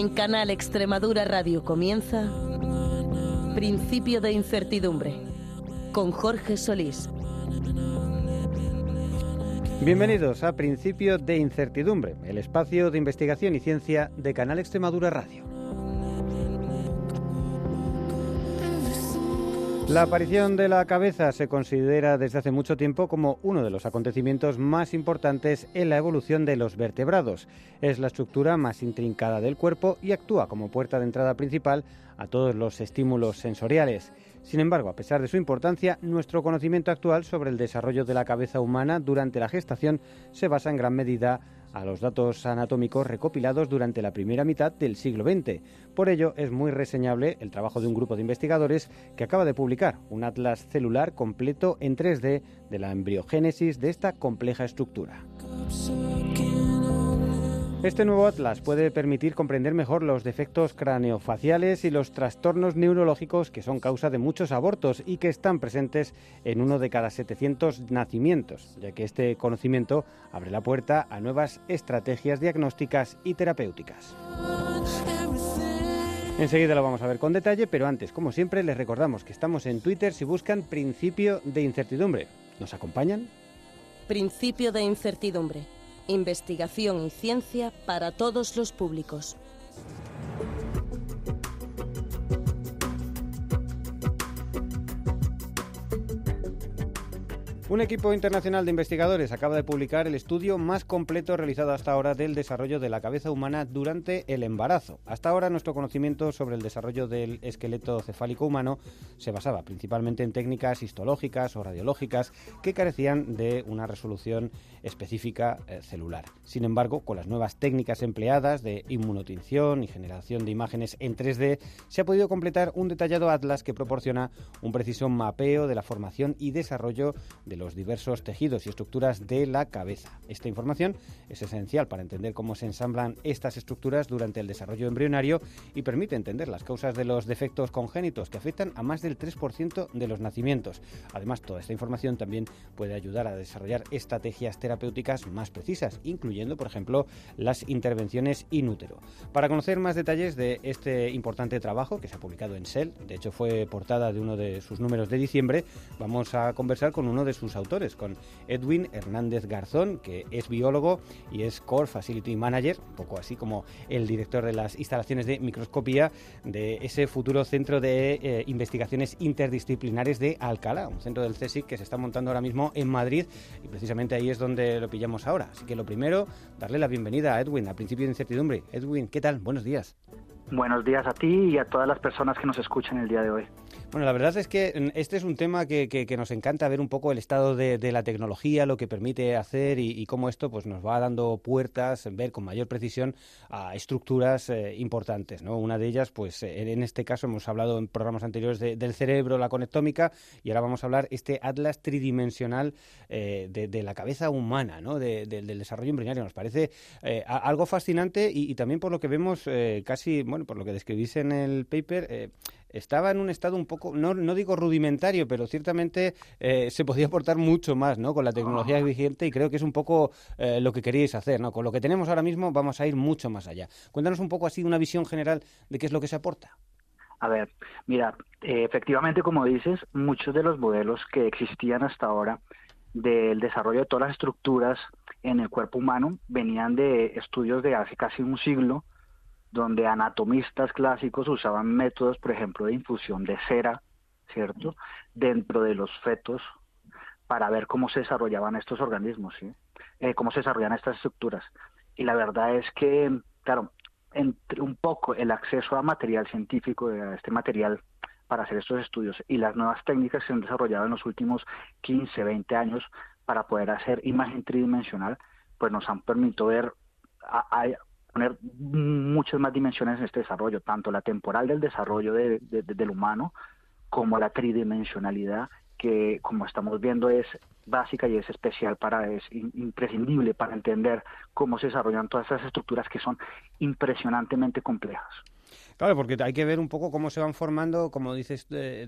En Canal Extremadura Radio comienza Principio de Incertidumbre con Jorge Solís. Bienvenidos a Principio de Incertidumbre, el espacio de investigación y ciencia de Canal Extremadura Radio. La aparición de la cabeza se considera desde hace mucho tiempo como uno de los acontecimientos más importantes en la evolución de los vertebrados. Es la estructura más intrincada del cuerpo y actúa como puerta de entrada principal a todos los estímulos sensoriales. Sin embargo, a pesar de su importancia, nuestro conocimiento actual sobre el desarrollo de la cabeza humana durante la gestación se basa en gran medida a los datos anatómicos recopilados durante la primera mitad del siglo XX. Por ello, es muy reseñable el trabajo de un grupo de investigadores que acaba de publicar un atlas celular completo en 3D de la embriogénesis de esta compleja estructura. Este nuevo atlas puede permitir comprender mejor los defectos craneofaciales y los trastornos neurológicos que son causa de muchos abortos y que están presentes en uno de cada 700 nacimientos, ya que este conocimiento abre la puerta a nuevas estrategias diagnósticas y terapéuticas. Enseguida lo vamos a ver con detalle, pero antes, como siempre, les recordamos que estamos en Twitter si buscan principio de incertidumbre. ¿Nos acompañan? Principio de Incertidumbre. Investigación y ciencia para todos los públicos. Un equipo internacional de investigadores acaba de publicar el estudio más completo realizado hasta ahora del desarrollo de la cabeza humana durante el embarazo. Hasta ahora nuestro conocimiento sobre el desarrollo del esqueleto cefálico humano se basaba principalmente en técnicas histológicas o radiológicas que carecían de una resolución específica eh, celular. Sin embargo, con las nuevas técnicas empleadas de inmunotinción y generación de imágenes en 3D, se ha podido completar un detallado atlas que proporciona un preciso mapeo de la formación y desarrollo de los diversos tejidos y estructuras de la cabeza. Esta información es esencial para entender cómo se ensamblan estas estructuras durante el desarrollo embrionario y permite entender las causas de los defectos congénitos que afectan a más del 3% de los nacimientos. Además, toda esta información también puede ayudar a desarrollar estrategias terapéuticas más precisas, incluyendo, por ejemplo, las intervenciones in útero. Para conocer más detalles de este importante trabajo que se ha publicado en Cell, de hecho fue portada de uno de sus números de diciembre, vamos a conversar con uno de sus autores, con Edwin Hernández Garzón, que es biólogo y es Core Facility Manager, un poco así como el director de las instalaciones de microscopía de ese futuro centro de eh, investigaciones interdisciplinares de Alcalá, un centro del CSIC que se está montando ahora mismo en Madrid y precisamente ahí es donde lo pillamos ahora. Así que lo primero, darle la bienvenida a Edwin, al principio de incertidumbre. Edwin, ¿qué tal? Buenos días. Buenos días a ti y a todas las personas que nos escuchan el día de hoy. Bueno, la verdad es que este es un tema que, nos encanta ver un poco el estado de, de la tecnología, lo que permite hacer y, cómo esto pues, nos va dando puertas, ver con mayor precisión a estructuras eh, importantes. ¿no? Una de ellas, pues en este caso hemos hablado en programas anteriores de, del cerebro, la conectómica, y ahora vamos a hablar este atlas tridimensional eh, de, de, la cabeza humana, ¿no? del desarrollo embrionario. Nos parece eh, algo fascinante y, y, también por lo que vemos eh, casi, bueno, por lo que describís en el paper, estaba en un estado un poco, no, no digo rudimentario, pero ciertamente eh, se podía aportar mucho más ¿no? con la tecnología Ah. vigente y creo que es un poco eh, lo que queríais hacer. ¿no? Con lo que tenemos ahora mismo vamos a ir mucho más allá. Cuéntanos un poco así una visión general de qué es lo que se aporta. A ver, mira, eh, efectivamente, como dices, muchos de los modelos que existían hasta ahora del desarrollo de todas las estructuras en el cuerpo humano venían de estudios de hace casi un siglo, donde anatomistas clásicos usaban métodos, por ejemplo, de infusión de cera, ¿cierto?, dentro de los fetos para ver cómo se desarrollaban estos organismos, ¿sí? Eh, cómo se desarrollan estas estructuras. Y la verdad es que, claro, entre un poco el acceso a material científico, a este material para hacer estos estudios y las nuevas técnicas que se han desarrollado en los últimos 15, 20 años para poder hacer imagen tridimensional, pues nos han permitido ver a, poner muchas más dimensiones en este desarrollo, tanto la temporal del desarrollo del humano como la tridimensionalidad que como estamos viendo es básica y es especial para, es imprescindible para entender cómo se desarrollan todas esas estructuras que son impresionantemente complejas. Claro, porque hay que ver un poco cómo se van formando, como dices eh,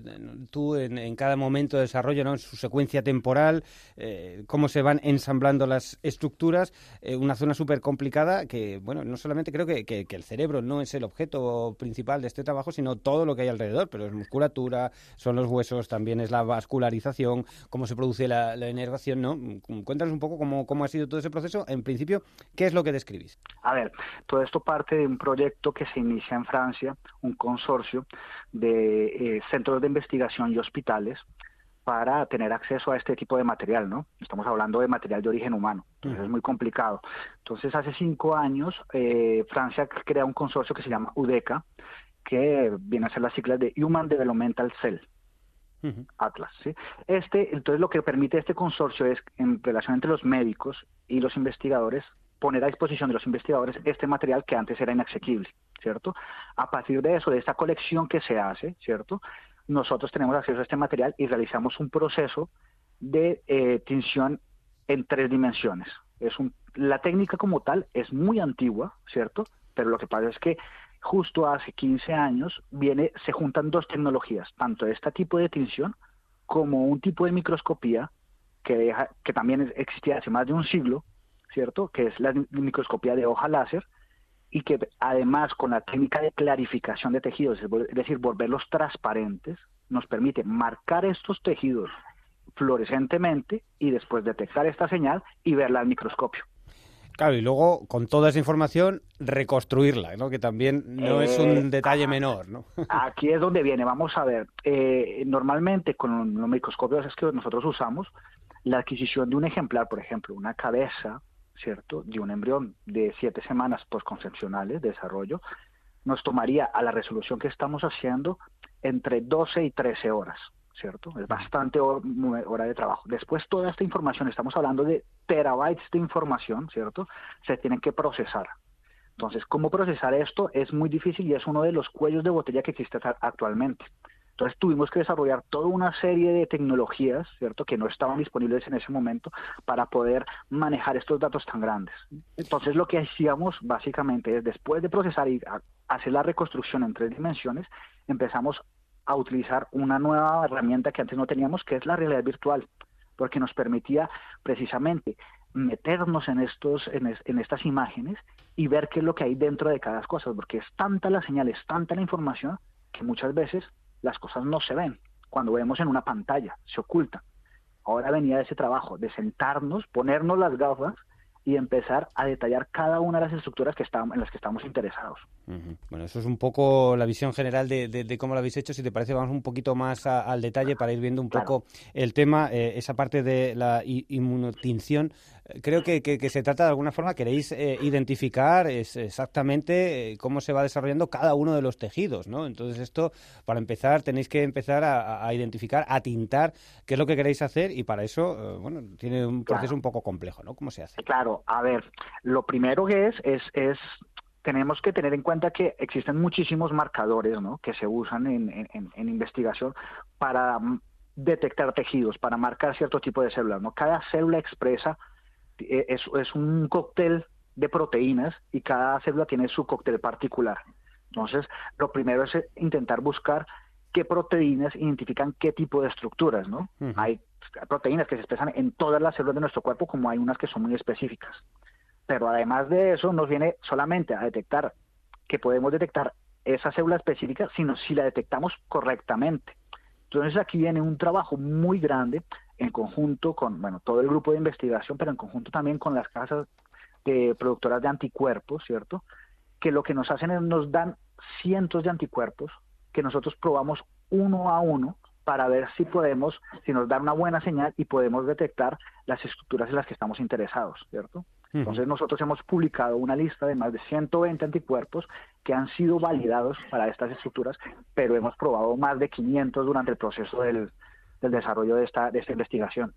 tú, en, cada momento de desarrollo, ¿no? en su secuencia temporal, eh, cómo se van ensamblando las estructuras. Eh, una zona súper complicada que, bueno, no solamente creo que, que, el cerebro no es el objeto principal de este trabajo, sino todo lo que hay alrededor, pero es musculatura, son los huesos, también es la vascularización, cómo se produce la, la inervación, ¿no? Cuéntanos un poco cómo, cómo ha sido todo ese proceso. En principio, ¿qué es lo que describís? A ver, todo esto parte de un proyecto que se inicia en Francia un consorcio de eh, centros de investigación y hospitales para tener acceso a este tipo de material, ¿no? Estamos hablando de material de origen humano, entonces es muy complicado. Entonces, hace cinco años, eh, Francia crea un consorcio que se llama UDECA, que viene a ser las siglas de Human Developmental Cell, Atlas. ¿sí? Este, entonces, lo que permite este consorcio es, en relación entre los médicos y los investigadores, poner a disposición de los investigadores este material que antes era inaccesible. ¿cierto? A partir de eso, de esta colección que se hace, ¿cierto? Nosotros tenemos acceso a este material y realizamos un proceso de eh, tinción en tres dimensiones. Es la técnica como tal es muy antigua, ¿cierto? Pero lo que pasa es que justo hace 15 años viene, se juntan dos tecnologías, tanto este tipo de tinción como un tipo de microscopía que también existía hace más de un siglo, ¿cierto? Que es la microscopía de hoja láser, y que además con la técnica de clarificación de tejidos, es decir, volverlos transparentes, nos permite marcar estos tejidos fluorescentemente y después detectar esta señal y verla al microscopio. Claro, y luego con toda esa información reconstruirla, ¿no? que también no es un eh, detalle menor. ¿no? Aquí es donde viene, vamos a ver, eh, normalmente con los microscopios es que nosotros usamos, la adquisición de un ejemplar, por ejemplo, una cabeza, ¿cierto?, de un embrión de siete semanas postconcepcionales de desarrollo, nos tomaría a la resolución que estamos haciendo entre 12 y 13 horas, ¿cierto? Es bastante hora de trabajo. Después toda esta información, estamos hablando de terabytes de información, ¿cierto? Se tienen que procesar. Entonces, ¿cómo procesar esto? Es muy difícil y es uno de los cuellos de botella que existe actualmente. Entonces tuvimos que desarrollar toda una serie de tecnologías, ¿cierto?, que no estaban disponibles en ese momento para poder manejar estos datos tan grandes. Entonces lo que hacíamos básicamente es después de procesar y hacer la reconstrucción en tres dimensiones, empezamos a utilizar una nueva herramienta que antes no teníamos, que es la realidad virtual, porque nos permitía precisamente meternos en estos en, estas imágenes y ver qué es lo que hay dentro de cada cosa, porque es tanta la señal, es tanta la información que muchas veces las cosas no se ven. Cuando vemos en una pantalla, se oculta. Ahora venía ese trabajo de sentarnos, ponernos las gafas y empezar a detallar cada una de las estructuras que en las que estamos interesados. Bueno, eso es un poco la visión general de, cómo lo habéis hecho. Si te parece, vamos un poquito más al detalle para ir viendo un poco el tema, eh, esa parte de la inmunotinción. Eh, creo que, se trata de alguna forma, queréis eh, identificar exactamente cómo se va desarrollando cada uno de los tejidos, ¿no? Entonces esto, para empezar, tenéis que empezar a, identificar, a tintar qué es lo que queréis hacer y para eso, bueno, tiene un proceso un poco complejo, ¿no? ¿Cómo se hace? Claro, a ver, lo primero que es, es, es tenemos que tener en cuenta que existen muchísimos marcadores ¿no? que se usan en, en, investigación para detectar tejidos, para marcar cierto tipo de células. ¿no? Cada célula expresa, eh, es, es un cóctel de proteínas y cada célula tiene su cóctel particular. Entonces, lo primero es intentar buscar qué proteínas identifican qué tipo de estructuras, ¿no? Hay proteínas que se expresan en todas las células de nuestro cuerpo, como hay unas que son muy específicas. Pero además de eso, nos viene solamente a detectar que podemos detectar esa célula específica, sino si la detectamos correctamente. Entonces aquí viene un trabajo muy grande en conjunto con, bueno, todo el grupo de investigación, pero en conjunto también con las casas de productoras de anticuerpos, ¿cierto? Que lo que nos hacen es nos dan cientos de anticuerpos que nosotros probamos uno a uno para ver si podemos, si nos dan una buena señal y podemos detectar las estructuras en las que estamos interesados, ¿cierto? Entonces nosotros hemos publicado una lista de más de 120 anticuerpos que han sido validados para estas estructuras, pero hemos probado más de 500 durante el proceso del, del desarrollo de esta, de esta investigación.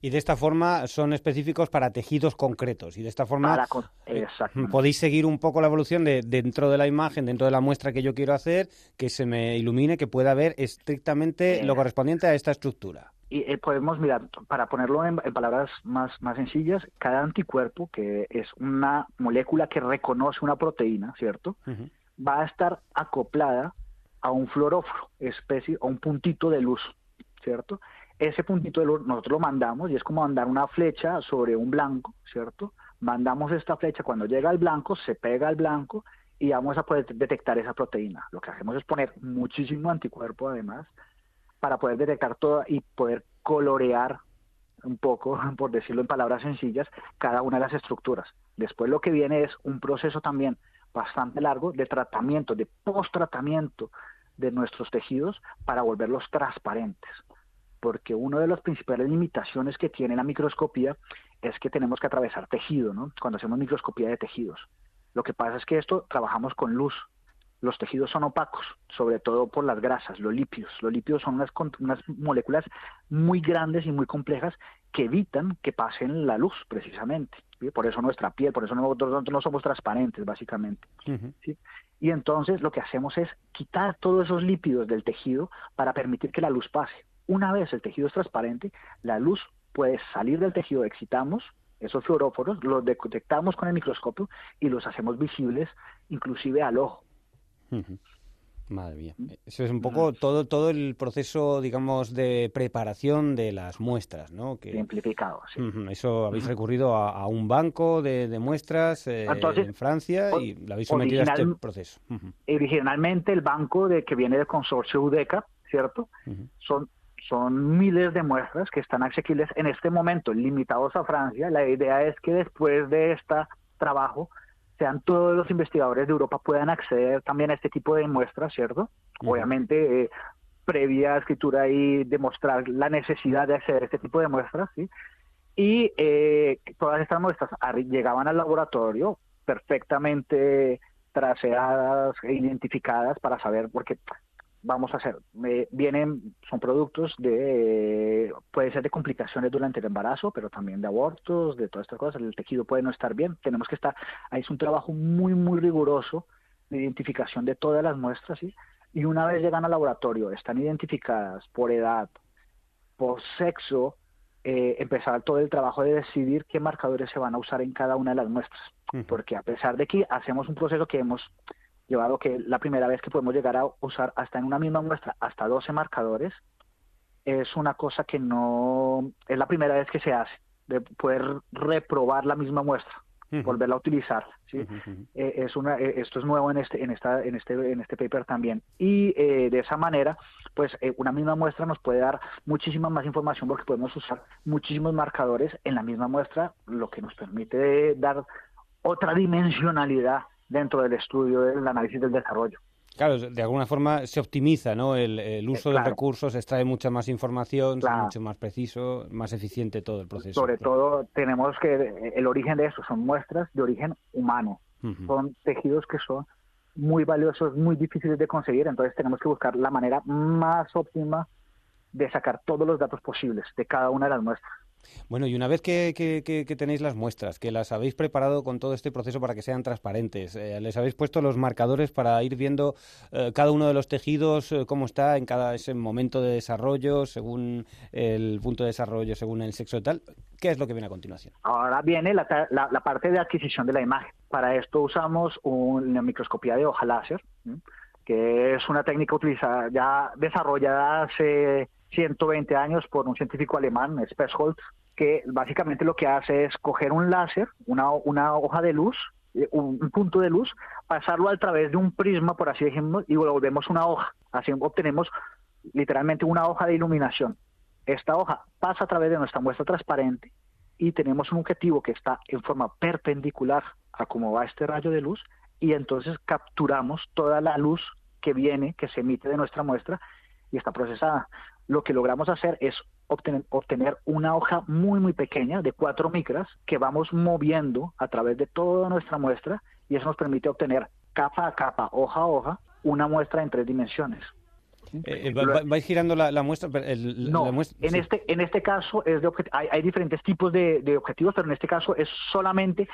Y de esta forma son específicos para tejidos concretos. Y de esta forma eh, podéis seguir un poco la evolución de dentro de la imagen, dentro de la muestra que yo quiero hacer, que se me ilumine, que pueda ver estrictamente lo correspondiente a esta estructura. Y eh, podemos mirar, para ponerlo en, palabras más, más sencillas, cada anticuerpo, que es una molécula que reconoce una proteína, ¿cierto? Va a estar acoplada a un fluoróforo, especie, o un puntito de luz, ¿cierto? Ese puntito de luz nosotros lo mandamos y es como mandar una flecha sobre un blanco, ¿cierto? Mandamos esta flecha, cuando llega al blanco, se pega al blanco y vamos a poder detectar esa proteína. Lo que hacemos es poner muchísimo anticuerpo además para poder detectar todo y poder colorear un poco, por decirlo en palabras sencillas, cada una de las estructuras. Después lo que viene es un proceso también bastante largo de tratamiento, de post-tratamiento de nuestros tejidos para volverlos transparentes. Porque una de las principales limitaciones que tiene la microscopía es que tenemos que atravesar tejido, ¿no? Cuando hacemos microscopía de tejidos. Lo que pasa es que esto trabajamos con luz. Los tejidos son opacos, sobre todo por las grasas, los lípidos. Los lípidos son unas, unas moléculas muy grandes y muy complejas que evitan que pasen la luz, precisamente. Por eso nuestra piel, por eso nosotros no somos transparentes, básicamente. ¿sí? Y entonces lo que hacemos es quitar todos esos lípidos del tejido para permitir que la luz pase. Una vez el tejido es transparente, la luz puede salir del tejido, excitamos esos fluoróforos, los detectamos con el microscopio y los hacemos visibles inclusive al ojo. Madre mía. Eso es un poco todo todo el proceso, digamos, de preparación de las muestras, ¿no? Que, Simplificado, sí. Eso habéis recurrido a, un banco de, muestras eh, en Francia y lo habéis sometido a este proceso. Originalmente el banco de que viene del consorcio UDECA, ¿cierto? Son son miles de muestras que están asequibles en este momento, limitados a Francia. La idea es que después de este trabajo sean todos los investigadores de Europa puedan acceder también a este tipo de muestras, ¿cierto? Obviamente, eh, previa escritura y demostrar la necesidad de acceder a este tipo de muestras, ¿sí? Y eh, todas estas muestras llegaban al laboratorio perfectamente traseadas e identificadas para saber, porque vamos a hacer, vienen, son productos de, puede ser de complicaciones durante el embarazo, pero también de abortos, de todas estas cosas, el tejido puede no estar bien, tenemos que estar, ahí es un trabajo muy, muy riguroso de identificación de todas las muestras, ¿sí? y una vez llegan al laboratorio, están identificadas por edad, por sexo, eh, empezar todo el trabajo de decidir qué marcadores se van a usar en cada una de las muestras, porque a pesar de que hacemos un proceso que hemos llevado que la primera vez que podemos llegar a usar hasta en una misma muestra hasta 12 marcadores, es una cosa que no es la primera vez que se hace, de poder reprobar la misma muestra, volverla a utilizar. ¿sí? Eh, es una, eh, esto es nuevo en este, en, esta, en, este, en este paper también. Y eh, de esa manera, pues una misma muestra nos puede dar muchísima más información porque podemos usar muchísimos marcadores en la misma muestra, lo que nos permite dar otra dimensionalidad dentro del estudio del análisis del desarrollo. Claro, de alguna forma se optimiza ¿no? el, uso de recursos, extrae mucha más información, es mucho más preciso, más eficiente todo el proceso. Sobre todo tenemos que el origen de eso son muestras de origen humano, son tejidos que son muy valiosos, muy difíciles de conseguir, entonces tenemos que buscar la manera más óptima de sacar todos los datos posibles de cada una de las muestras. Bueno, y una vez que, tenéis las muestras, que las habéis preparado con todo este proceso para que sean transparentes, eh, les habéis puesto los marcadores para ir viendo eh, cada uno de los tejidos, eh, cómo está en cada ese momento de desarrollo, según el punto de desarrollo, según el sexo y tal, ¿qué es lo que viene a continuación? Ahora viene la, parte de adquisición de la imagen. Para esto usamos una microscopía de hoja láser, que es una técnica utilizada, ya desarrollada hace 120 años por un científico alemán, Spessholt, que básicamente lo que hace es coger un láser, una, una hoja de luz, eh, un, punto de luz, pasarlo a través de un prisma, por así decirlo, y volvemos una hoja. Así obtenemos literalmente una hoja de iluminación. Esta hoja pasa a través de nuestra muestra transparente y tenemos un objetivo que está en forma perpendicular a cómo va este rayo de luz y entonces capturamos toda la luz que viene, que se emite de nuestra muestra y está procesada lo que logramos hacer es obtener, obtener una hoja muy, muy pequeña de 4 micras que vamos moviendo a través de toda nuestra muestra y eso nos permite obtener capa a capa, hoja a hoja, una muestra en tres dimensiones. Eh, eh, ¿Vais girando la, muestra? no, en, este, en este caso es de hay, hay, diferentes tipos de, de, objetivos, pero en este caso es solamente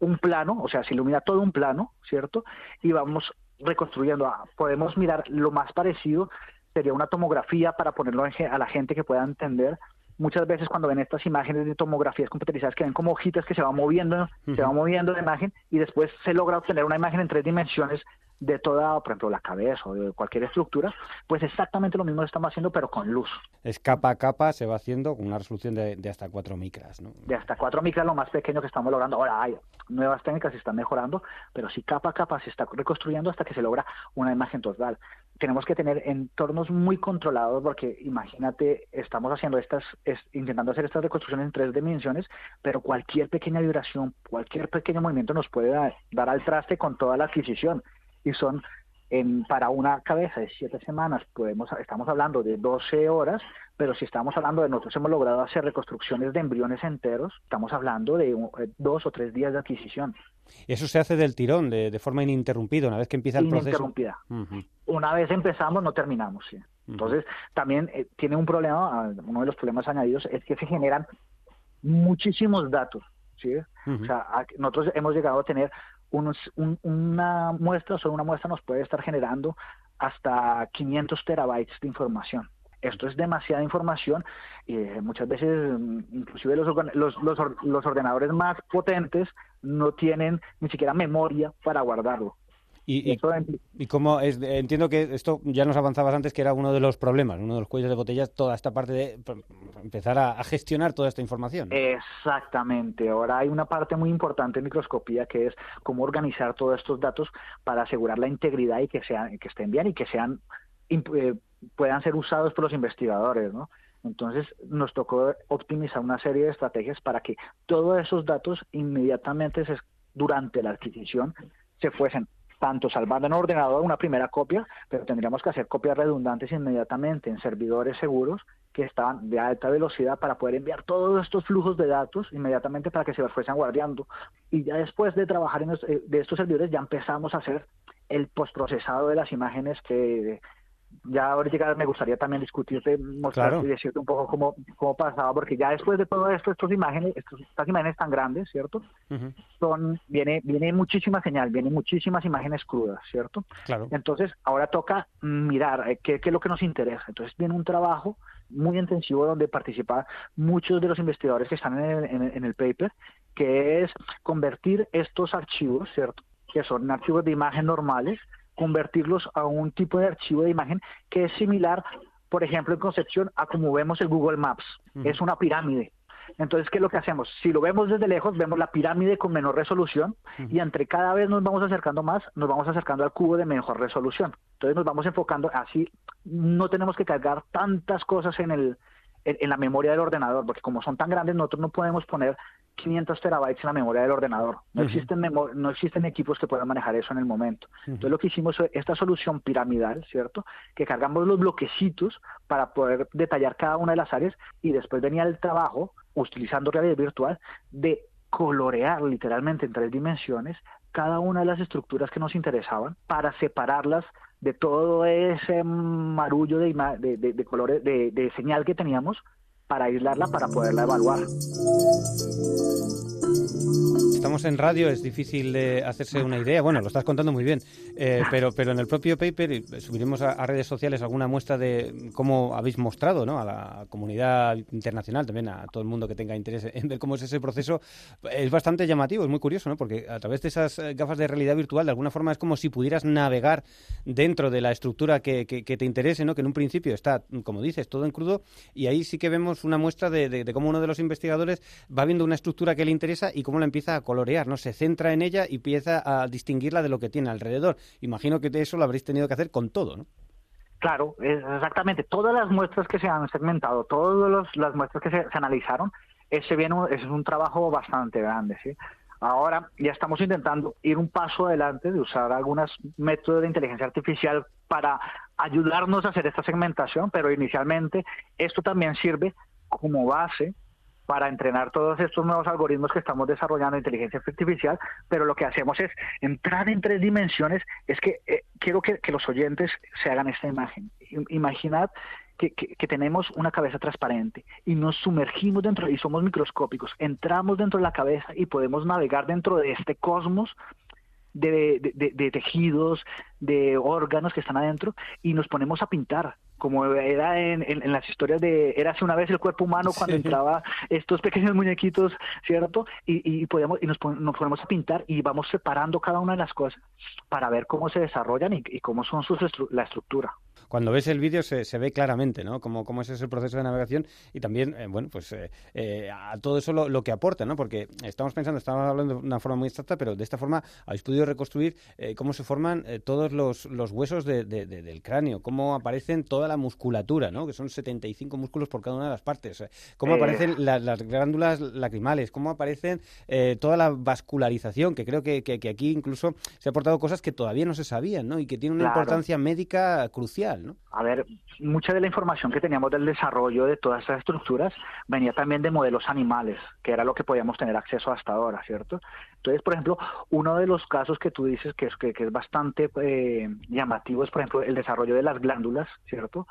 un plano, o sea, se ilumina todo un plano, ¿cierto? Y vamos reconstruyendo. Ah, podemos mirar lo más parecido, sería una tomografía para ponerlo a la gente que pueda entender. Muchas veces cuando ven estas imágenes de tomografías computarizadas que ven como hojitas que se van moviendo, se va moviendo la imagen y después se logra obtener una imagen en tres dimensiones de toda, por ejemplo, la cabeza o de cualquier estructura, pues exactamente lo mismo estamos haciendo, pero con luz. Es capa a capa, se va haciendo con una resolución de, hasta 4 micras, ¿no? De hasta 4 micras, lo más pequeño que estamos logrando. Ahora hay nuevas técnicas, se están mejorando, pero sí capa a capa se está reconstruyendo hasta que se logra una imagen total. Tenemos que tener entornos muy controlados porque imagínate, estamos haciendo estas, intentando hacer estas reconstrucciones en tres dimensiones, pero cualquier pequeña vibración, cualquier pequeño movimiento nos puede dar al traste con toda la adquisición y son en, para una cabeza de siete semanas, podemos, estamos hablando de 12 horas, pero si estamos hablando de nosotros hemos logrado hacer reconstrucciones de embriones enteros, estamos hablando de eh, dos o tres días de adquisición. Eso se hace del tirón, de, forma ininterrumpida, una vez que empieza el proceso. Ininterrumpida. Una vez empezamos, no terminamos. ¿sí? Entonces, también eh, tiene un problema, ah, uno de los problemas añadidos es que se generan muchísimos datos. ¿sí? O sea, nosotros hemos llegado a tener una muestra, solo una muestra nos puede estar generando hasta 500 terabytes de información. Esto es demasiada información y eh, muchas veces mm, inclusive los, los, los ordenadores más potentes no tienen ni siquiera memoria para guardarlo. Y, y, como es, entiendo que esto ya nos avanzabas antes que era uno de los problemas, uno de los cuellos de botella, toda esta parte de empezar a, gestionar toda esta información. Exactamente. Ahora hay una parte muy importante en microscopía que es cómo organizar todos estos datos para asegurar la integridad y que sean, que estén bien y que sean eh, puedan ser usados por los investigadores, ¿no? Entonces nos tocó optimizar una serie de estrategias para que todos esos datos inmediatamente durante la adquisición se fuesen tanto salvando en ordenador una primera copia, pero tendríamos que hacer copias redundantes inmediatamente en servidores seguros que estaban de alta velocidad para poder enviar todos estos flujos de datos inmediatamente para que se los fuesen guardando. Y ya después de trabajar en eh, de estos servidores ya empezamos a hacer el postprocesado de las imágenes que ya ahorita me gustaría también discutirte, mostrarte y decirte un poco cómo, cómo pasaba, porque ya después de todo esto, estas imágenes, estas imágenes tan grandes, ¿cierto? Son, viene, viene muchísima señal, vienen muchísimas imágenes crudas, ¿cierto? Claro. Entonces, ahora toca mirar eh, qué, qué es lo que nos interesa. Entonces, viene un trabajo muy intensivo donde participan muchos de los investigadores que están en el, en el paper, que es convertir estos archivos, ¿cierto? Que son archivos de imagen normales, convertirlos a un tipo de archivo de imagen que es similar, por ejemplo, en concepción a como vemos el Google Maps. Es una pirámide. Entonces, ¿qué es lo que hacemos? Si lo vemos desde lejos, vemos la pirámide con menor resolución y entre cada vez nos vamos acercando más, nos vamos acercando al cubo de mejor resolución. Entonces nos vamos enfocando así, no tenemos que cargar tantas cosas en el en la memoria del ordenador, porque como son tan grandes, nosotros no podemos poner 500 terabytes en la memoria del ordenador. No, existen no existen equipos que puedan manejar eso en el momento. Entonces lo que hicimos fue esta solución piramidal, ¿cierto? Que cargamos los bloquecitos para poder detallar cada una de las áreas y después venía el trabajo, utilizando realidad virtual, de colorear literalmente en tres dimensiones cada una de las estructuras que nos interesaban para separarlas de todo ese marullo de, de, de, de colores, de señal que teníamos para aislarla para poderla evaluar. Estamos en radio, es difícil de hacerse una idea. Bueno, lo estás contando muy bien, eh, pero, pero en el propio paper subiremos a, redes sociales alguna muestra de cómo habéis mostrado ¿no? a la comunidad internacional, también a todo el mundo que tenga interés en ver cómo es ese proceso. Es bastante llamativo, es muy curioso, ¿no? porque a través de esas eh, gafas de realidad virtual, de alguna forma es como si pudieras navegar dentro de la estructura que, que, te interese, ¿no? que en un principio está, como dices, todo en crudo, y ahí sí que vemos una muestra de, de, de cómo uno de los investigadores va viendo una estructura que le interesa y cómo la empieza a ¿no? Se centra en ella y empieza a distinguirla de lo que tiene alrededor. Imagino que eso lo habréis tenido que hacer con todo. Claro, exactamente. Todas las muestras que se han segmentado, todas las muestras que se, analizaron, ese, bien, es un trabajo bastante grande, ¿sí? Ahora ya estamos intentando ir un paso adelante de usar algunos métodos de inteligencia artificial para ayudarnos a hacer esta segmentación, pero inicialmente esto también sirve como base para entrenar todos estos nuevos algoritmos que estamos desarrollando en inteligencia artificial, pero lo que hacemos es entrar en tres dimensiones. Es que eh, quiero que, los oyentes se hagan esta imagen. Imaginad que, que, tenemos una cabeza transparente y nos sumergimos dentro y somos microscópicos, entramos dentro de la cabeza y podemos navegar dentro de este cosmos de, de, tejidos, de órganos que están adentro y nos ponemos a pintar como era en, en, las historias de era hace una vez el cuerpo humano cuando entraba estos pequeños muñequitos cierto y, y podemos y nos, nos ponemos a pintar y vamos separando cada una de las cosas para ver cómo se desarrollan y, y cómo son sus la estructura cuando ves el vídeo se, se, ve claramente, ¿no? Cómo, cómo es ese proceso de navegación y también, eh, bueno, pues eh, eh, a todo eso lo, que aporta, ¿no? Porque estamos pensando, estamos hablando de una forma muy exacta, pero de esta forma habéis podido reconstruir cómo se forman todos los, los huesos del cráneo, cómo aparecen toda la musculatura, ¿no? Que son 75 músculos por cada una de las partes, cómo aparecen las glándulas lacrimales, cómo aparecen toda la vascularización, que creo que, que, aquí incluso se ha aportado cosas que todavía no se sabían, ¿no? Y que tienen una importancia médica crucial. A ver, mucha de la información que teníamos del desarrollo de todas estas estructuras venía también de modelos animales, que era lo que podíamos tener acceso hasta ahora, ¿cierto? Entonces, por ejemplo, uno de los casos que tú dices que es, que, es bastante eh, llamativo es, por ejemplo, el desarrollo de las glándulas, ¿cierto?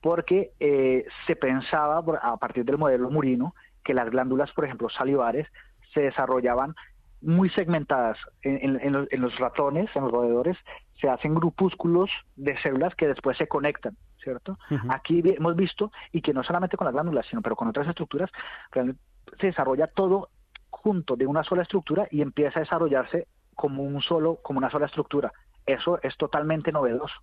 Porque eh, se pensaba, a partir del modelo murino, que las glándulas, por ejemplo, salivares, se desarrollaban muy segmentadas en, los, ratones, en los roedores, se hacen grupúsculos de células que después se conectan, ¿cierto? Aquí hemos visto, y que no solamente con las glándulas, sino pero con otras estructuras, se desarrolla todo junto de una sola estructura y empieza a desarrollarse como un solo, como una sola estructura. Eso es totalmente novedoso.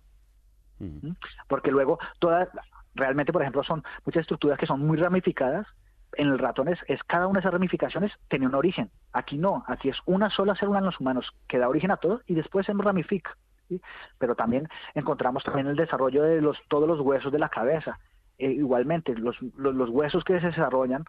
Porque luego todas, realmente, por ejemplo, son muchas estructuras que son muy ramificadas, en el ratón es, cada una de esas ramificaciones tenía un origen. Aquí no, aquí es una sola célula en los humanos que da origen a todo y después se ramifica. Pero también encontramos también el desarrollo de los, todos los huesos de la cabeza. Eh, igualmente, los, los, huesos que se desarrollan,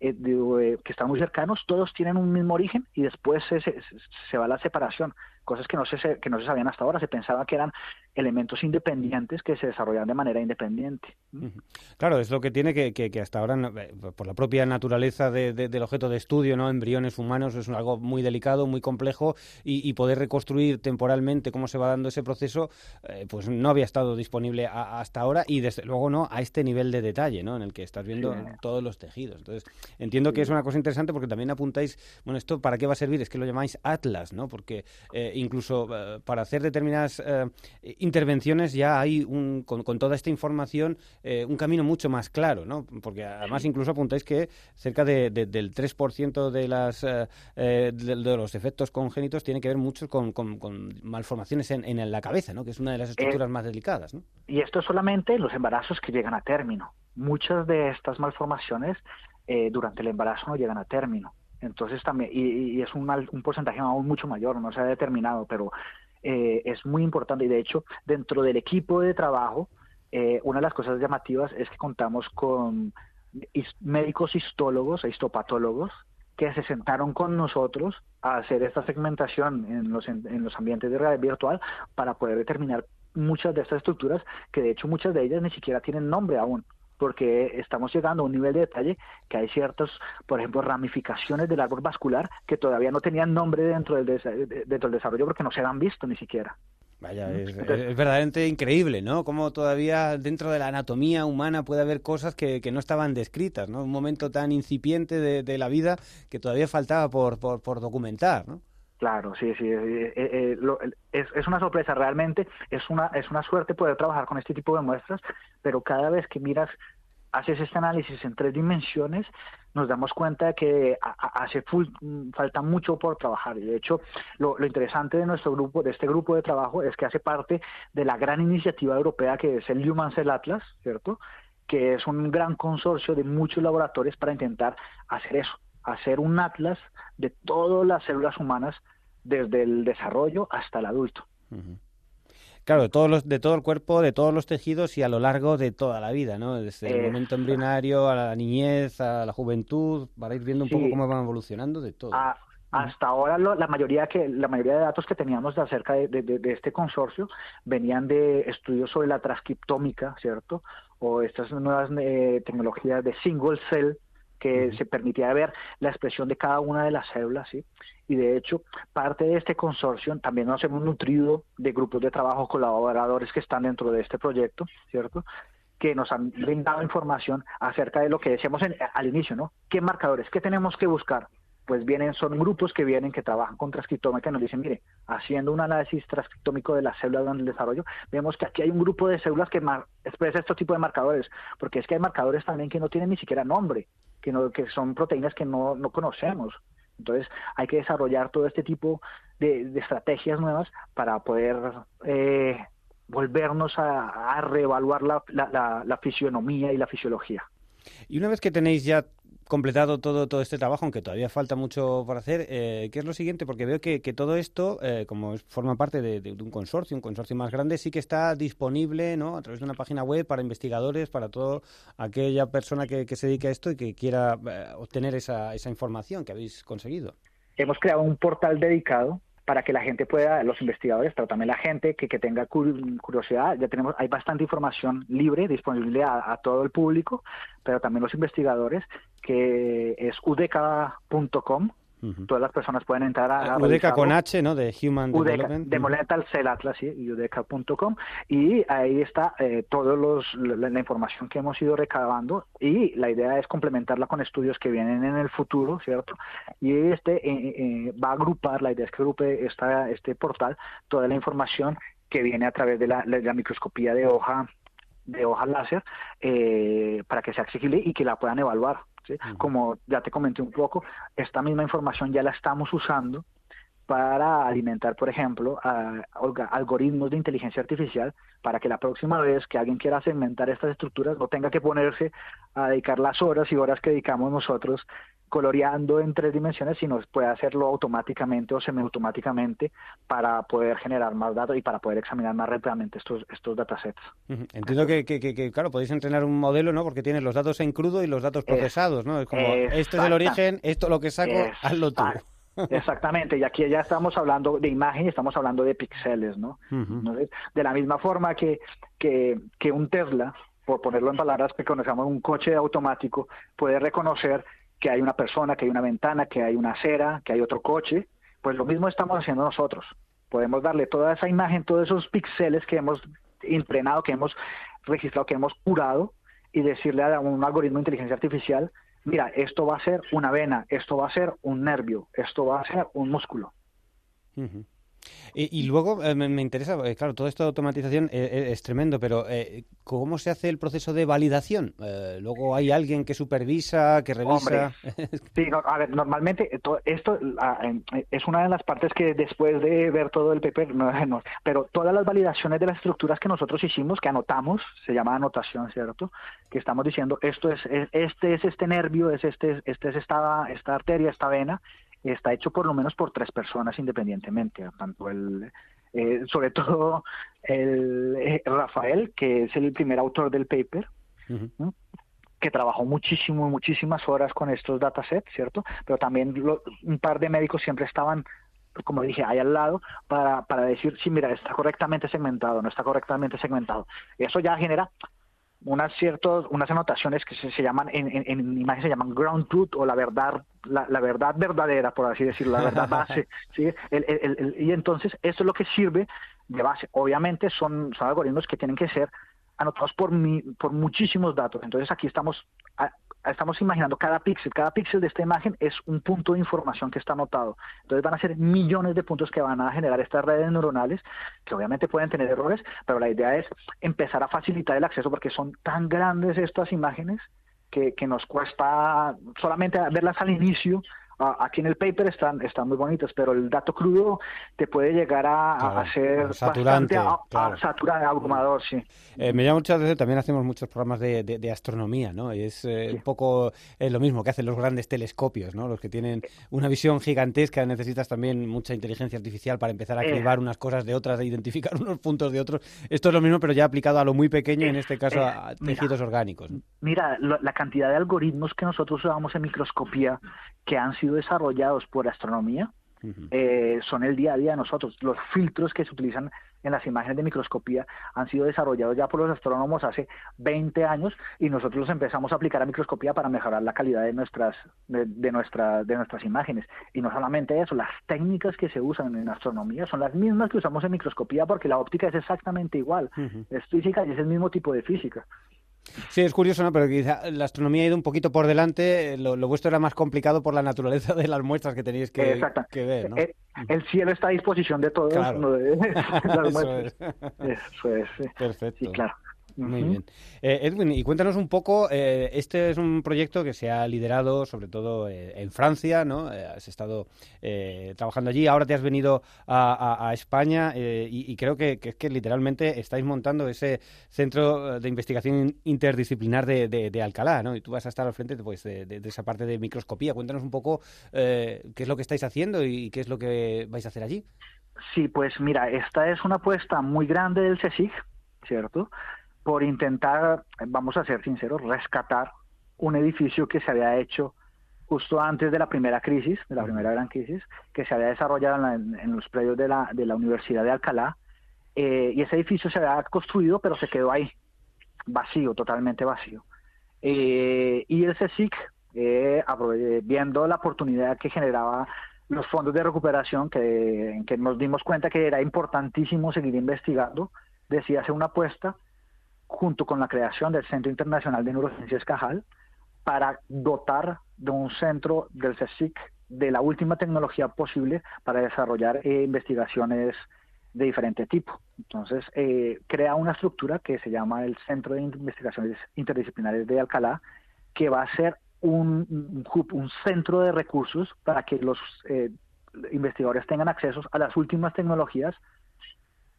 eh, eh, que están muy cercanos, todos tienen un mismo origen y después se, se va la separación cosas que no se que no se sabían hasta ahora se pensaba que eran elementos independientes que se desarrollaban de manera independiente claro es lo que tiene que, que, hasta ahora eh, por la propia naturaleza del objeto de estudio no embriones humanos es algo muy delicado muy complejo y, poder reconstruir temporalmente cómo se va dando ese proceso eh, pues no había estado disponible hasta ahora y desde luego no a este nivel de detalle no en el que estás viendo todos los tejidos. Entonces entiendo que es una cosa interesante porque también apuntáis bueno esto para qué va a servir es que lo llamáis atlas no porque eh, incluso eh, para hacer determinadas eh, intervenciones ya hay, un, con, toda esta información, eh, un camino mucho más claro, ¿no? Porque además incluso apuntáis que cerca de, del 3% de, las, de, los efectos congénitos tiene que ver mucho con, malformaciones en, en, la cabeza, ¿no? Que es una de las estructuras más delicadas, ¿no? Y esto solamente los embarazos que llegan a término. Muchas de estas malformaciones durante el embarazo no llegan a término. Entonces también, y, es un, un porcentaje aún mucho mayor, no se ha determinado, pero eh, es muy importante. Y de hecho, dentro del equipo de trabajo, eh, una de las cosas llamativas es que contamos con médicos histólogos e histopatólogos que se sentaron con nosotros a hacer esta segmentación en los, en los ambientes de realidad virtual para poder determinar muchas de estas estructuras, que de hecho muchas de ellas ni siquiera tienen nombre aún porque estamos llegando a un nivel de detalle que hay ciertas, por ejemplo, ramificaciones del árbol vascular que todavía no tenían nombre dentro del, dentro del desarrollo porque no se han visto ni siquiera. Vaya, es, verdaderamente increíble, ¿no? Cómo todavía dentro de la anatomía humana puede haber cosas que, que no estaban descritas, ¿no? Un momento tan incipiente de, de la vida que todavía faltaba por, por, por documentar, ¿no? Claro, sí, sí, eh, eh, eh, es, es, una sorpresa, realmente es una, es una suerte poder trabajar con este tipo de muestras, pero cada vez que miras, haces este análisis en tres dimensiones, nos damos cuenta de que hace falta mucho por trabajar. Y de hecho, lo, lo, interesante de nuestro grupo, de este grupo de trabajo, es que hace parte de la gran iniciativa europea que es el Human Cell Atlas, ¿cierto? Que es un gran consorcio de muchos laboratorios para intentar hacer eso, hacer un atlas de todas las células humanas desde el desarrollo hasta el adulto. Claro, de, todos los, de todo el cuerpo, de todos los tejidos y a lo largo de toda la vida, ¿no? Desde el momento embrionario a la niñez, a la juventud, para ir viendo un poco cómo van evolucionando de todo. hasta ahora la mayoría que la mayoría de datos que teníamos de acerca de, este consorcio venían de estudios sobre la transcriptómica, ¿cierto? O estas nuevas eh, tecnologías de single cell que se permitía ver la expresión de cada una de las células, ¿sí? Y de hecho, parte de este consorcio también nos hemos nutrido de grupos de trabajo colaboradores que están dentro de este proyecto, ¿cierto? que nos han brindado información acerca de lo que decíamos al inicio, ¿no? ¿Qué marcadores? ¿Qué tenemos que buscar? Pues vienen, son grupos que vienen, que trabajan con transcriptómica y nos dicen, mire, haciendo un análisis transcriptómico de las células durante el desarrollo, vemos que aquí hay un grupo de células que expresa este tipo de marcadores, porque es que hay marcadores también que no tienen ni siquiera nombre, que, no, que son proteínas que no, no conocemos. Entonces hay que desarrollar todo este tipo de, estrategias nuevas para poder eh, volvernos a, reevaluar la, la, la, fisionomía y la fisiología. Y una vez que tenéis ya completado todo, todo este trabajo, aunque todavía falta mucho por hacer, eh, ¿qué es lo siguiente? Porque veo que, que todo esto, eh, como forma parte de, un consorcio, un consorcio más grande, sí que está disponible ¿no? a través de una página web para investigadores, para toda aquella persona que, se dedique a esto y que quiera eh, obtener esa, esa información que habéis conseguido. Hemos creado un portal dedicado para que la gente pueda, los investigadores, pero también la gente que, que tenga curiosidad, ya tenemos, hay bastante información libre, disponible a, a todo el público, pero también los investigadores, que es Todas las personas pueden entrar a... UDECA con H, ¿no? De Human Development. De Cell Atlas, sí, UDECA.com. Y ahí está eh, toda la, la, información que hemos ido recabando y la idea es complementarla con estudios que vienen en el futuro, ¿cierto? Y este eh, eh, va a agrupar, la idea es que agrupe esta, este portal toda la información que viene a través de la, la microscopía de hoja de hoja láser eh, para que sea accesible y que la puedan evaluar. Como ya te comenté un poco, esta misma información ya la estamos usando para alimentar, por ejemplo, algoritmos de inteligencia artificial para que la próxima vez que alguien quiera segmentar estas estructuras no tenga que ponerse a dedicar las horas y horas que dedicamos nosotros coloreando en tres dimensiones, sino puede hacerlo automáticamente o semiautomáticamente para poder generar más datos y para poder examinar más rápidamente estos, estos datasets. Entiendo que, que, claro, podéis entrenar un modelo, ¿no? Porque tienes los datos en crudo y los datos procesados, ¿no? Es como, esto es el origen, esto lo que saco, hazlo tú. Exactamente, y aquí ya estamos hablando de imagen y estamos hablando de píxeles, ¿no? De la misma forma que, que, que un Tesla, por ponerlo en palabras que conocemos, un coche automático, puede reconocer que hay una persona, que hay una ventana, que hay una acera, que hay otro coche, pues lo mismo estamos haciendo nosotros. Podemos darle toda esa imagen, todos esos píxeles que hemos entrenado, que hemos registrado, que hemos curado, y decirle a un algoritmo de inteligencia artificial, mira, esto va a ser una vena, esto va a ser un nervio, esto va a ser un músculo. Y, luego eh, me, interesa, eh, claro, toda esta automatización eh, es tremendo, pero ¿cómo se hace el proceso de validación? luego hay alguien que supervisa, que revisa. sí, a ver, normalmente esto es una de las partes que después de ver todo el paper, no, pero todas las validaciones de las estructuras que nosotros hicimos, que anotamos, se llama anotación, ¿cierto? Que estamos diciendo, esto es, este es este nervio, es este, este es esta, esta arteria, esta vena, está hecho por lo menos por tres personas independientemente, tanto el, eh, sobre todo el, eh, Rafael, que es el primer autor del paper, que trabajó muchísimo, muchísimas horas con estos datasets, ¿cierto? Pero también un par de médicos siempre estaban como dije, ahí al lado, para, para decir, sí, mira, está correctamente segmentado, no está correctamente segmentado. Eso ya genera unas ciertos, unas anotaciones que se, llaman, en, en, en, imagen se llaman ground truth o la verdad, la, la verdad verdadera, por así decirlo, la verdad base, ¿sí? El, el, y entonces eso es lo que sirve de base. Obviamente son, son algoritmos que tienen que ser anotados por, mi, por muchísimos datos. Entonces aquí estamos estamos imaginando cada píxel, cada píxel de esta imagen es un punto de información que está anotado. Entonces van a ser millones de puntos que van a generar estas redes neuronales, que obviamente pueden tener errores, pero la idea es empezar a facilitar el acceso porque son tan grandes estas imágenes que, que nos cuesta solamente verlas al inicio aquí en el paper están, están muy bonitos, pero el dato crudo te puede llegar a, ser saturante, bastante abrumador, sí. Eh, me llama muchas veces, también hacemos muchos programas de, de, astronomía, ¿no? Y es eh, un poco lo mismo que hacen los grandes telescopios, ¿no? Los que tienen una visión gigantesca, necesitas también mucha inteligencia artificial para empezar a cribar unas cosas de otras, de identificar unos puntos de otros. Esto es lo mismo, pero ya aplicado a lo muy pequeño, en este caso a tejidos orgánicos. Mira, la cantidad de algoritmos que nosotros usamos en microscopía que han sido desarrollados por astronomía eh, son el día a día de nosotros. Los filtros que se utilizan en las imágenes de microscopía han sido desarrollados ya por los astrónomos hace 20 años y nosotros los empezamos a aplicar a microscopía para mejorar la calidad de nuestras de, de nuestras imágenes. Y no solamente eso las técnicas que se usan en astronomía son las mismas que usamos en microscopía porque la óptica es exactamente igual. Es física y es el mismo tipo de física Sí, es curioso, ¿no? Pero quizá la astronomía ha ido un poquito por delante. Lo, vuestro era más complicado por la naturaleza de las muestras que tenéis que, que ver, ¿no? Eh, el, cielo está a disposición de todos. Claro. Eso es. Eso es. Perfecto. Sí, claro. Muy bien. Eh, Edwin, y cuéntanos un poco, eh, este es un proyecto que se ha liderado sobre todo eh, en Francia, ¿no? has estado trabajando allí, ahora te has venido a, España y, creo que, que, literalmente estáis montando ese centro de investigación interdisciplinar de, Alcalá, ¿no? Y tú vas a estar al frente pues, de, esa parte de microscopía. Cuéntanos un poco qué es lo que estáis haciendo y qué es lo que vais a hacer allí. Sí, pues mira, esta es una apuesta muy grande del CSIC, ¿cierto? Por intentar, vamos a ser sinceros, rescatar un edificio que se había hecho justo antes de la primera crisis, de la primera gran crisis, que se había desarrollado en, los predios de la, de la Universidad de Alcalá, eh, y ese edificio se había construido, pero se quedó ahí, vacío, totalmente vacío. Eh, y el CSIC, eh, viendo la oportunidad que generaba los fondos de recuperación, que, que nos dimos cuenta que era importantísimo seguir investigando, decía hacer una apuesta junto con la creación del Centro Internacional de Neurociencias Cajal, para dotar de un centro del CSIC de la última tecnología posible para desarrollar eh, investigaciones de diferente tipo. Entonces, eh, crea una estructura que se llama el Centro de Investigaciones Interdisciplinares de Alcalá, que va a ser un, un, centro de recursos para que los eh, investigadores tengan acceso a las últimas tecnologías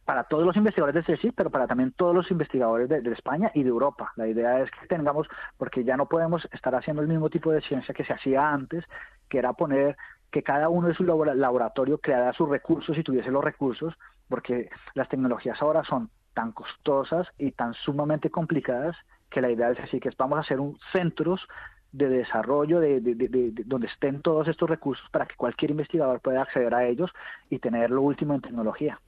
para todos los investigadores de CSIC, pero para también todos los investigadores de, España y de Europa. La idea es que tengamos, porque ya no podemos estar haciendo el mismo tipo de ciencia que se hacía antes, que era poner que cada uno de su laboratorio creara sus recursos y tuviese los recursos, porque las tecnologías ahora son tan costosas y tan sumamente complicadas que la idea es así que vamos a hacer un centros de desarrollo de, donde estén todos estos recursos para que cualquier investigador pueda acceder a ellos y tener lo último en tecnología.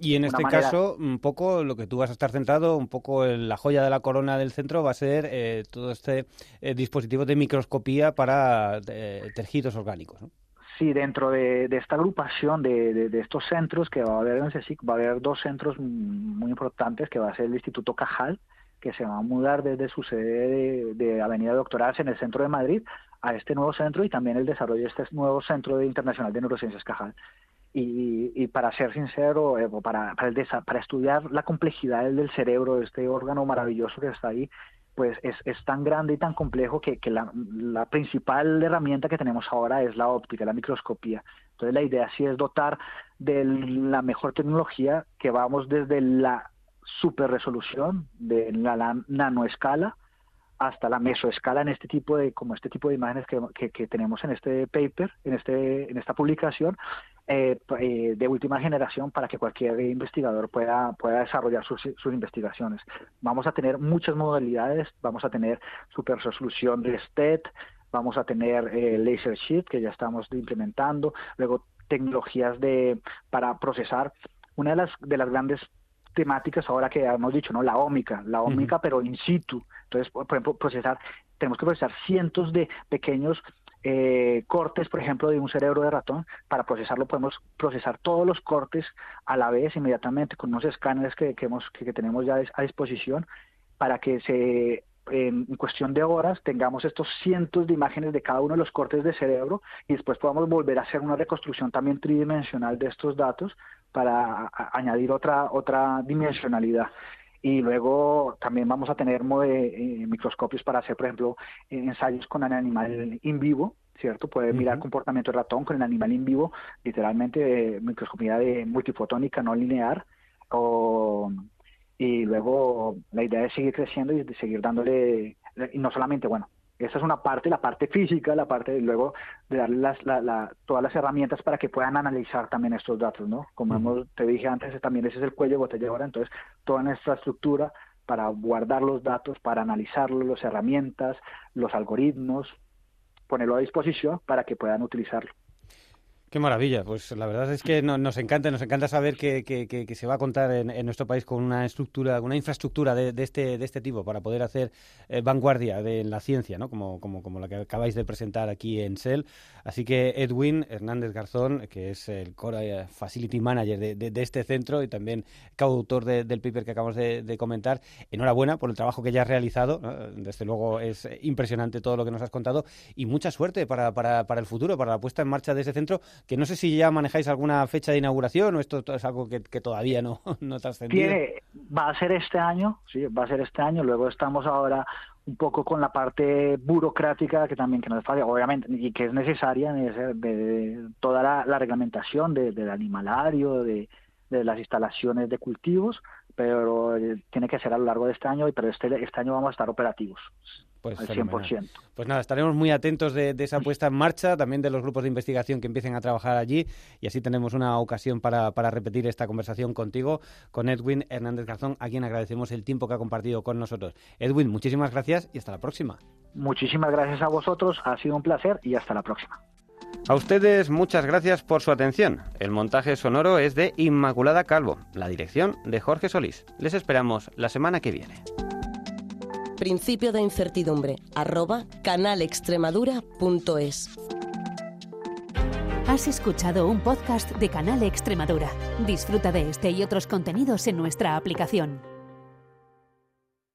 Y en este caso, un poco lo que tú vas a estar centrado, un poco en la joya de la corona del centro va a ser eh, todo este eh, dispositivo de microscopía para eh, tejidos orgánicos. ¿no? Sí, dentro de, esta agrupación de, estos centros que va a haber en CSIC, va a haber dos centros muy importantes, que va a ser el Instituto Cajal, que se va a mudar desde su sede de, Avenida Doctorales en el centro de Madrid a este nuevo centro y también el desarrollo de este nuevo Centro Internacional de Neurociencias Cajal. Y, para ser sincero, eh, para, para, el estudiar la complejidad del cerebro, de este órgano maravilloso que está ahí, pues es, es tan grande y tan complejo que, que la, la, principal herramienta que tenemos ahora es la óptica, la microscopía. Entonces la idea sí es dotar de la mejor tecnología que vamos desde la super resolución, de la, nanoescala, hasta la mesoescala en este tipo de como este tipo de imágenes que, que, tenemos en este paper en este en esta publicación eh, eh, de última generación para que cualquier investigador pueda, pueda desarrollar sus, sus investigaciones. Vamos a tener muchas modalidades, vamos a tener super resolución de STET, vamos a tener eh, laser sheet que ya estamos implementando, luego tecnologías de para procesar. Una de las de las grandes temáticas ahora que hemos dicho, ¿no? La ómica, la ómica pero in situ. Entonces, por ejemplo, procesar, tenemos que procesar cientos de pequeños eh, cortes, por ejemplo, de un cerebro de ratón, para procesarlo podemos procesar todos los cortes a la vez inmediatamente con unos escáneres que, hemos, que, tenemos ya a disposición para que se en cuestión de horas tengamos estos cientos de imágenes de cada uno de los cortes de cerebro y después podamos volver a hacer una reconstrucción también tridimensional de estos datos para añadir otra otra dimensionalidad y luego también vamos a tener eh, microscopios para hacer, por ejemplo, ensayos con el animal in vivo, ¿cierto? Puede mirar comportamiento de ratón con el animal in vivo, literalmente microscopía de multifotónica no lineal, o, y luego la idea es seguir creciendo y de seguir dándole, y no solamente, bueno, esa es una parte, la parte física, la parte de luego de darle las, la, todas las herramientas para que puedan analizar también estos datos, ¿no? Como hemos, te dije antes, también ese es el cuello de botella ahora, entonces toda nuestra estructura para guardar los datos, para analizarlos, las herramientas, los algoritmos, ponerlo a disposición para que puedan utilizarlo. Qué maravilla, pues la verdad es que nos encanta, nos encanta saber que, se va a contar en, nuestro país con una estructura, una infraestructura de, este, de este tipo para poder hacer eh, vanguardia de la ciencia, ¿no? Como, como, como la que acabáis de presentar aquí en SEL. Así que Edwin Hernández Garzón, que es el Core Facility Manager de, este centro y también coautor del paper que acabamos de, comentar, enhorabuena por el trabajo que ya has realizado. Desde luego es impresionante todo lo que nos has contado y mucha suerte para, para, para el futuro, para la puesta en marcha de ese centro que no sé si ya manejáis alguna fecha de inauguración o esto es algo que, todavía no, no trascendido. Va a ser este año, sí, va a ser este año. Luego estamos ahora un poco con la parte burocrática que también que no es fácil, obviamente, y que es necesaria de, toda la, reglamentación del animalario, de, de las instalaciones de cultivos, pero eh, tiene que ser a lo largo de este año, pero este, este año vamos a estar operativos. Pues al 100%. Pues nada, estaremos muy atentos de, esa puesta en marcha, también de los grupos de investigación que empiecen a trabajar allí y así tenemos una ocasión para, para repetir esta conversación contigo, con Edwin Hernández Garzón, a quien agradecemos el tiempo que ha compartido con nosotros. Edwin, muchísimas gracias y hasta la próxima. Muchísimas gracias a vosotros, ha sido un placer y hasta la próxima. A ustedes muchas gracias por su atención. El montaje sonoro es de Inmaculada Calvo, la dirección de Jorge Solís. Les esperamos la semana que viene. Principio de incertidumbre, canalextremadura.es. Has escuchado un podcast de Canal Extremadura. Disfruta de este y otros contenidos en nuestra aplicación.